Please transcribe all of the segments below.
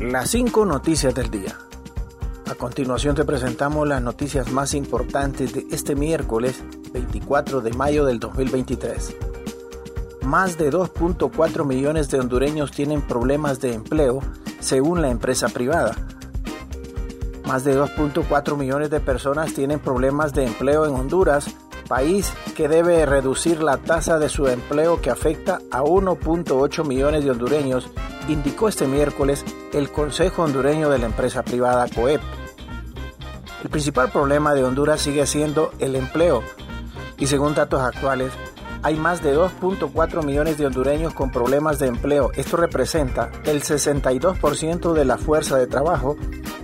Las cinco noticias del día. A continuación te presentamos las noticias más importantes de este miércoles 24 de mayo del 2023. Más de 2.4 millones de hondureños tienen problemas de empleo según la empresa privada. Más de 2.4 millones de personas tienen problemas de empleo en Honduras, país que debe reducir la tasa de su empleo que afecta a 1.8 millones de hondureños indicó este miércoles el Consejo Hondureño de la empresa privada COEP. El principal problema de Honduras sigue siendo el empleo y según datos actuales, hay más de 2.4 millones de hondureños con problemas de empleo. Esto representa el 62% de la fuerza de trabajo,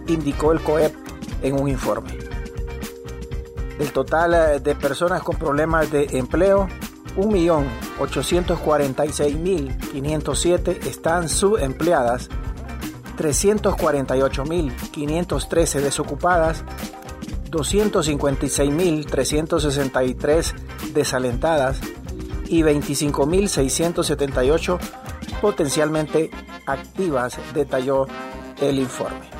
indicó el COEP en un informe. Del total eh, de personas con problemas de empleo, 1.846.507 están subempleadas, 348.513 desocupadas, 256.363 desalentadas y 25.678 potencialmente activas, detalló el informe.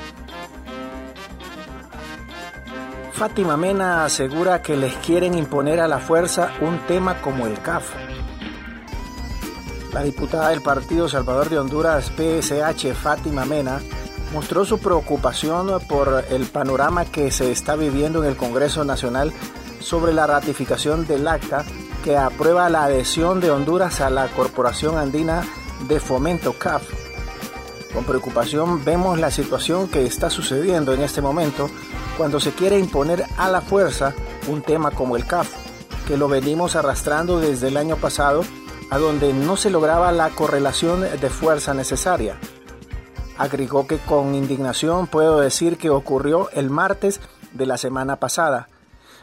Fátima Mena asegura que les quieren imponer a la fuerza un tema como el CAF. La diputada del Partido Salvador de Honduras, PSH, Fátima Mena, mostró su preocupación por el panorama que se está viviendo en el Congreso Nacional sobre la ratificación del acta que aprueba la adhesión de Honduras a la Corporación Andina de Fomento CAF. Con preocupación vemos la situación que está sucediendo en este momento cuando se quiere imponer a la fuerza un tema como el CAF, que lo venimos arrastrando desde el año pasado, a donde no se lograba la correlación de fuerza necesaria. Agregó que con indignación puedo decir que ocurrió el martes de la semana pasada.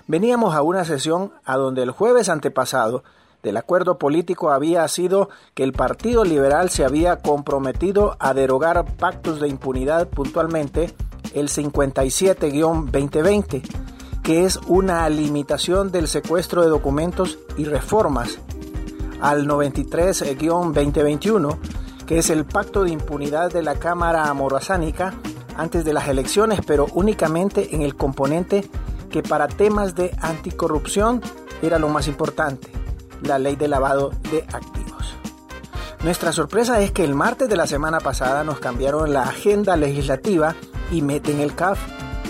Veníamos a una sesión a donde el jueves antepasado del acuerdo político había sido que el Partido Liberal se había comprometido a derogar pactos de impunidad puntualmente el 57-2020, que es una limitación del secuestro de documentos y reformas, al 93-2021, que es el pacto de impunidad de la Cámara Amorosánica antes de las elecciones, pero únicamente en el componente que para temas de anticorrupción era lo más importante, la ley de lavado de activos. Nuestra sorpresa es que el martes de la semana pasada nos cambiaron la agenda legislativa y meten el CAF.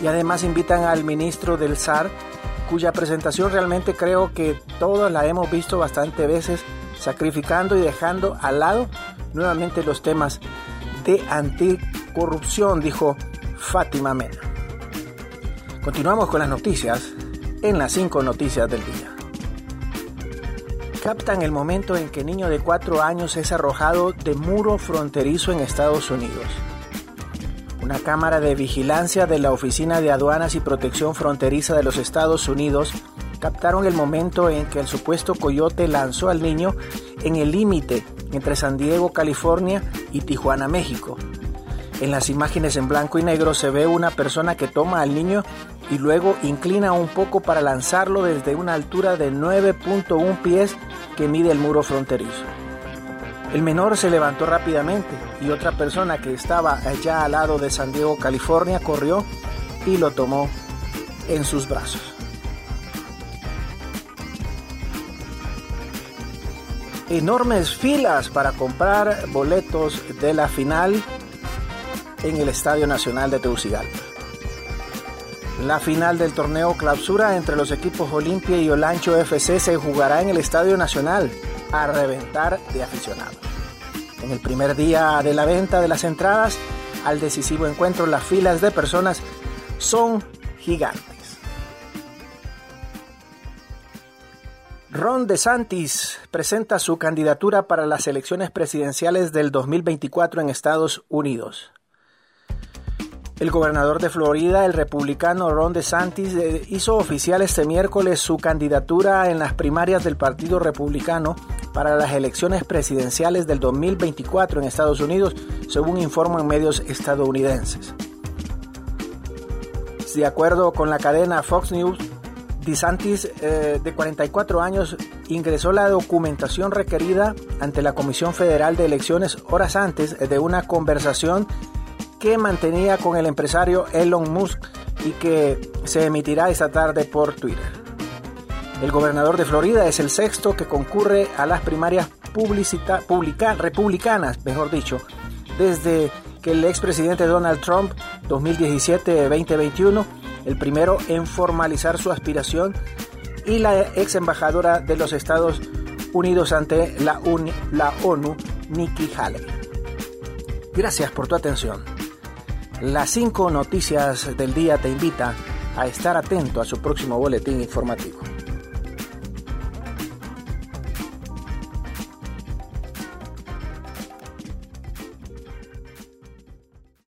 Y además invitan al ministro del SAR, cuya presentación realmente creo que todos la hemos visto bastante veces, sacrificando y dejando al lado nuevamente los temas de anticorrupción, dijo Fátima Mena. Continuamos con las noticias en las cinco noticias del día. Captan el momento en que niño de cuatro años es arrojado de muro fronterizo en Estados Unidos. Una cámara de vigilancia de la Oficina de Aduanas y Protección Fronteriza de los Estados Unidos captaron el momento en que el supuesto coyote lanzó al niño en el límite entre San Diego, California y Tijuana, México. En las imágenes en blanco y negro se ve una persona que toma al niño y luego inclina un poco para lanzarlo desde una altura de 9.1 pies que mide el muro fronterizo. El menor se levantó rápidamente y otra persona que estaba allá al lado de San Diego, California, corrió y lo tomó en sus brazos. Enormes filas para comprar boletos de la final en el Estadio Nacional de Tegucigalpa. La final del torneo clausura entre los equipos Olimpia y Olancho FC se jugará en el Estadio Nacional a reventar de aficionados. En el primer día de la venta de las entradas al decisivo encuentro, las filas de personas son gigantes. Ron DeSantis presenta su candidatura para las elecciones presidenciales del 2024 en Estados Unidos. El gobernador de Florida, el republicano Ron DeSantis, eh, hizo oficial este miércoles su candidatura en las primarias del Partido Republicano para las elecciones presidenciales del 2024 en Estados Unidos, según informan medios estadounidenses. De acuerdo con la cadena Fox News, DeSantis, eh, de 44 años, ingresó la documentación requerida ante la Comisión Federal de Elecciones horas antes de una conversación que mantenía con el empresario Elon Musk y que se emitirá esta tarde por Twitter. El gobernador de Florida es el sexto que concurre a las primarias republicanas, mejor dicho, desde que el expresidente Donald Trump 2017-2021, el primero en formalizar su aspiración, y la ex embajadora de los Estados Unidos ante la ONU, Nikki Haley. Gracias por tu atención. Las cinco noticias del día te invita a estar atento a su próximo boletín informativo.